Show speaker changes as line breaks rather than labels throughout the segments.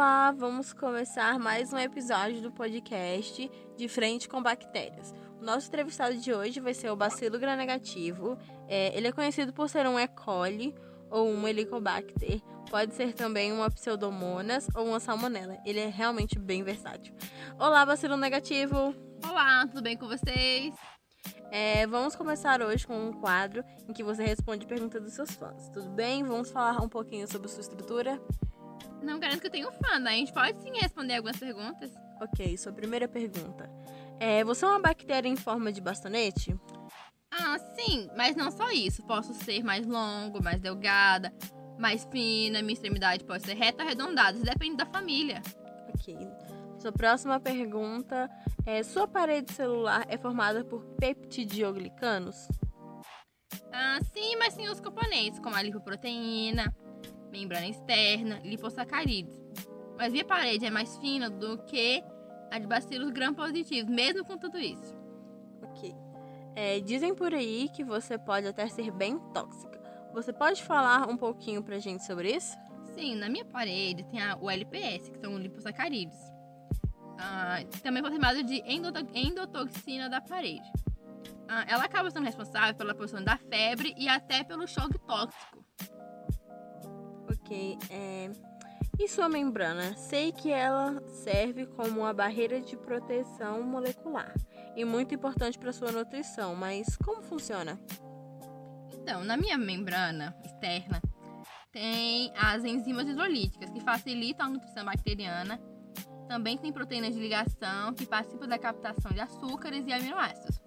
Olá, vamos começar mais um episódio do podcast De Frente com Bactérias. O nosso entrevistado de hoje vai ser o bacilo gram-negativo. É, ele é conhecido por ser um E. coli ou um Helicobacter. Pode ser também uma Pseudomonas ou uma Salmonella. Ele é realmente bem versátil. Olá, bacilo negativo!
Olá, tudo bem com vocês?
É, vamos começar hoje com um quadro em que você responde perguntas dos seus fãs. Tudo bem? Vamos falar um pouquinho sobre sua estrutura?
Não garanto que eu tenho fã, né? A gente pode sim responder algumas perguntas.
Ok, sua primeira pergunta. É, você é uma bactéria em forma de bastonete?
Ah, sim, mas não só isso. Posso ser mais longo, mais delgada, mais fina, minha extremidade pode ser reta ou arredondada, isso depende da família.
Ok. Sua próxima pergunta é: sua parede celular é formada por peptidioglicanos?
Ah, sim, mas tem os componentes, como a lipoproteína, membrana externa, lipossacarídeos. Mas minha parede é mais fina do que a de bacilos gram-positivos, mesmo com tudo isso.
Ok. É, dizem por aí que você pode até ser bem tóxica. Você pode falar um pouquinho pra gente sobre isso?
Sim, na minha parede tem a, o LPS, que são lipossacarídeos. Ah, também ser chamado de endotoxina da parede. Ah, ela acaba sendo responsável pela produção da febre e até pelo choque tóxico.
Ok. É... E sua membrana? Sei que ela serve como uma barreira de proteção molecular e muito importante para sua nutrição, mas como funciona?
Então, na minha membrana externa tem as enzimas hidrolíticas que facilitam a nutrição bacteriana. Também tem proteínas de ligação que participam da captação de açúcares e aminoácidos.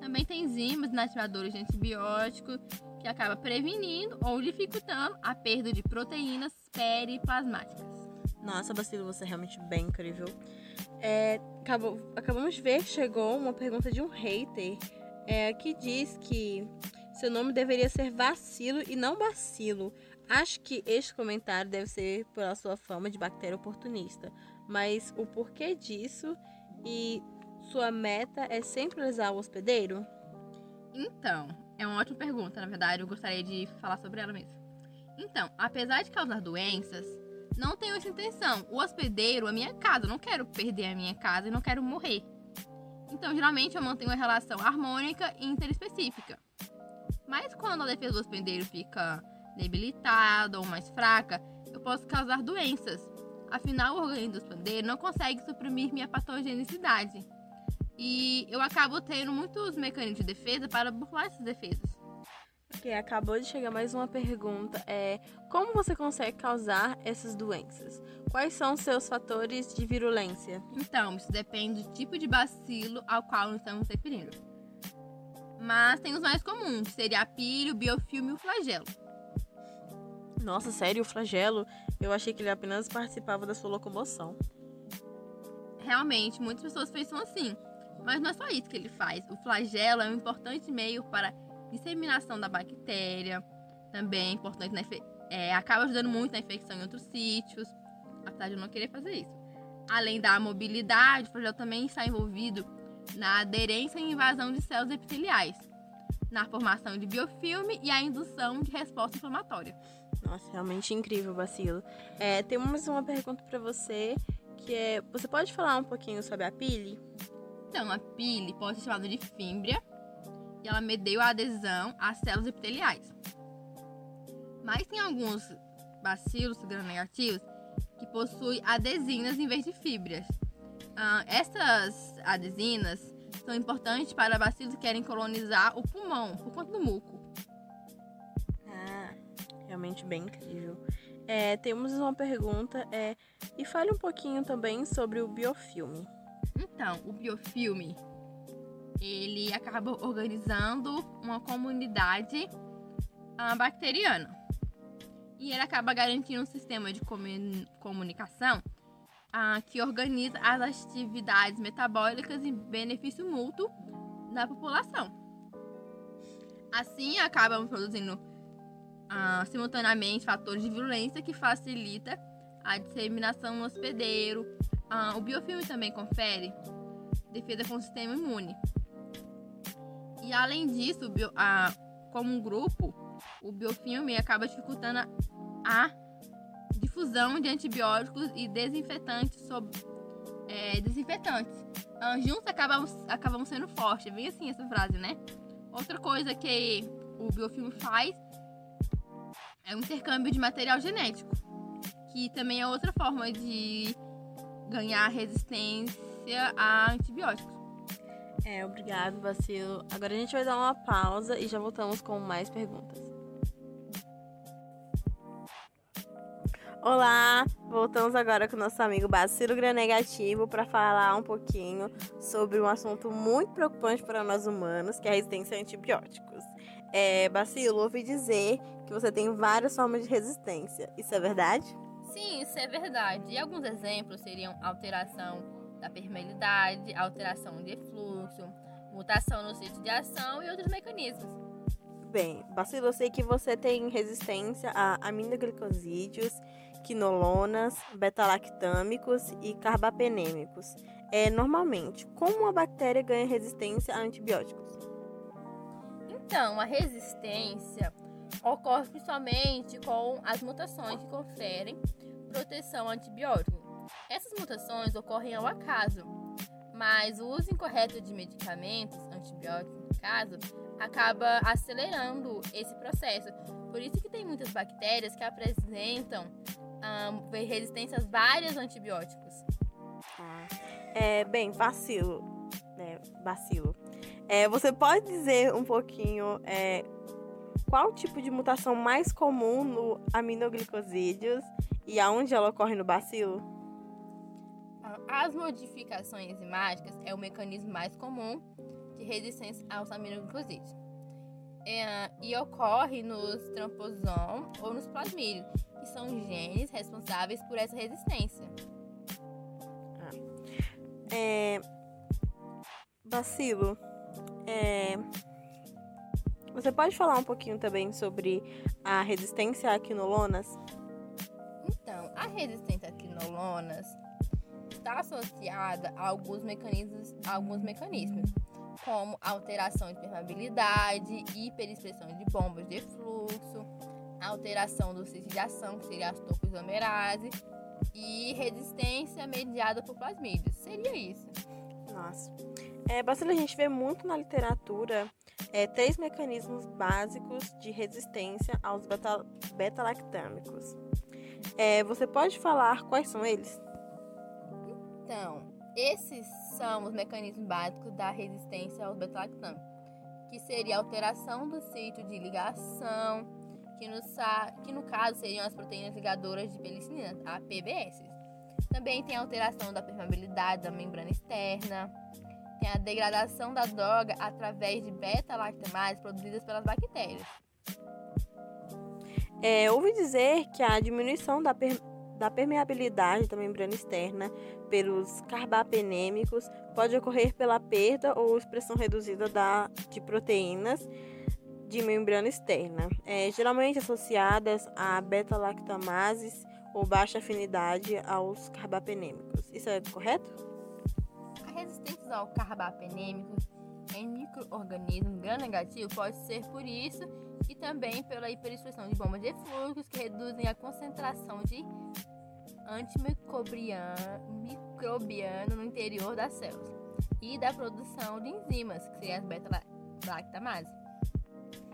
Também tem enzimas inativadores de antibióticos que acaba prevenindo ou dificultando a perda de proteínas periplasmáticas.
Nossa, Bacilo, você é realmente bem incrível. É, acabou, acabamos de ver que chegou uma pergunta de um hater é, que diz que seu nome deveria ser Vacilo e não Bacilo. Acho que este comentário deve ser pela sua fama de bactéria oportunista. Mas o porquê disso e sua meta é sempre usar o hospedeiro?
Então, é uma ótima pergunta, na verdade, eu gostaria de falar sobre ela mesmo. Então, apesar de causar doenças, não tenho essa intenção. O hospedeiro é minha casa, eu não quero perder a minha casa e não quero morrer. Então, geralmente eu mantenho uma relação harmônica e interespecífica. Mas quando a defesa do hospedeiro fica debilitada ou mais fraca, eu posso causar doenças. Afinal, o organismo do hospedeiro não consegue suprimir minha patogenicidade. E eu acabo tendo muitos mecanismos de defesa para burlar essas defesas.
Ok, acabou de chegar mais uma pergunta. É como você consegue causar essas doenças? Quais são os seus fatores de virulência?
Então, isso depende do tipo de bacilo ao qual estamos referindo. Mas tem os mais comuns, que seria a pílio, o biofilme e o flagelo.
Nossa, sério, o flagelo? Eu achei que ele apenas participava da sua locomoção.
Realmente, muitas pessoas pensam assim. Mas não é só isso que ele faz. O flagelo é um importante meio para disseminação da bactéria. Também é importante, na é, acaba ajudando muito na infecção em outros sítios. Apesar de eu não querer fazer isso. Além da mobilidade, o flagelo também está envolvido na aderência e invasão de células epiteliais, na formação de biofilme e a indução de resposta inflamatória.
Nossa, realmente incrível, Bacilo. É, temos uma pergunta para você, que é, você pode falar um pouquinho sobre a pile?
Então, a pile pode ser chamada de fímbria e ela medeia a adesão às células epiteliais. Mas tem alguns bacilos gram-negativos que possuem adesinas em vez de fibras. Ah, essas adesinas são importantes para bacilos que querem colonizar o pulmão por conta do muco.
Ah, realmente bem incrível. É, temos uma pergunta, é, e fale um pouquinho também sobre o biofilme.
Então, o biofilme, ele acaba organizando uma comunidade uh, bacteriana. E ele acaba garantindo um sistema de comunicação uh, que organiza as atividades metabólicas em benefício mútuo da população. Assim, acabam produzindo uh, simultaneamente fatores de violência que facilita a disseminação no hospedeiro, ah, o biofilme também confere defesa com o sistema imune. E além disso, bio, ah, como um grupo, o biofilme acaba dificultando a, difusão de antibióticos e desinfetantes é, desinfetantes. Uh, juntos acabam, acabam sendo fortes. É bem assim essa frase, né? Outra coisa que o biofilme faz é o intercâmbio de material genético, que também é outra forma de ganhar resistência a antibióticos.
É, obrigado, Bacilo. Agora a gente vai dar uma pausa e já voltamos com mais perguntas. Olá, voltamos agora com o nosso amigo Bacilo Granegativo para falar um pouquinho sobre um assunto muito preocupante para nós humanos, que é a resistência a antibióticos. É, Bacilo, ouvi dizer que você tem várias formas de resistência. Isso é verdade?
Sim, isso é verdade. E alguns exemplos seriam alteração da permeabilidade, alteração de fluxo, mutação no sítio de ação e outros mecanismos.
Bem, Bacilo, eu sei que você tem resistência a aminoglicosídeos, quinolonas, beta-lactâmicos e carbapenêmicos. É, normalmente, como uma bactéria ganha resistência a antibióticos?
Então, a resistência ocorre principalmente com as mutações que conferem proteção a antibiótico. Essas mutações ocorrem ao acaso, mas o uso incorreto de medicamentos, antibióticos no caso, acaba acelerando esse processo. Por isso que tem muitas bactérias que apresentam um, resistência a vários antibióticos.
É, bem, bacilo. É, bacilo. É, você pode dizer um pouquinho é, qual tipo de mutação mais comum no aminoglicosídeos e aonde ela ocorre no bacilo?
As modificações enzimáticas é o mecanismo mais comum de resistência aos aminoglicosídeos. É, e ocorre nos tramposom ou nos plasmídeos, que são genes responsáveis por essa resistência.
Ah. É, bacilo, é, você pode falar um pouquinho também sobre a resistência a quinolonas?
Então, a resistência a quinolonas está associada a alguns mecanismos, a alguns mecanismos como alteração de permeabilidade, hiperexpressão de bombas de fluxo, alteração do sítio de ação, que seria as tocoisomerase, e resistência mediada por plasmídios. Seria isso.
Nossa. É, bastante a gente vê muito na literatura é, três mecanismos básicos de resistência aos beta-lactâmicos. É, você pode falar quais são eles?
Então, esses são os mecanismos básicos da resistência aos beta-lactâmicos, que seria a alteração do sítio de ligação, que no, que no caso seriam as proteínas ligadoras de penicilina, a PBS. Também tem a alteração da permeabilidade da membrana externa, a degradação da droga através de beta-lactamases produzidas pelas bactérias.
É, ouvi dizer que a diminuição da, per da permeabilidade da membrana externa pelos carbapenêmicos pode ocorrer pela perda ou expressão reduzida da, de proteínas de membrana externa, é, geralmente associadas a beta-lactamases ou baixa afinidade aos carbapenêmicos. Isso é correto?
A resistência ao carbapenêmicos em microorganismos gram-negativo pode ser por isso e também pela hiperexpressão de bombas de fluxos que reduzem a concentração de antimicrobiano no interior das células e da produção de enzimas, que seriam as beta-lactamases,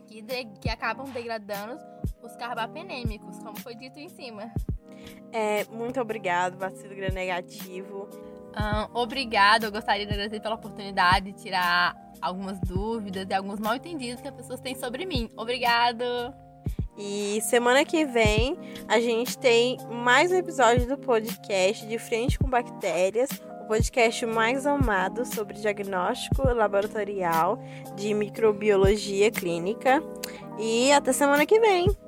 que, que acabam degradando os carbapenêmicos, como foi dito em cima.
É, muito obrigado, vacilo gram-negativo.
Um, obrigado, eu gostaria de agradecer pela oportunidade de tirar algumas dúvidas e alguns mal entendidos que as pessoas têm sobre mim. Obrigado!
E semana que vem a gente tem mais um episódio do podcast De Frente com Bactérias, o podcast mais amado sobre diagnóstico laboratorial de microbiologia clínica. E até semana que vem!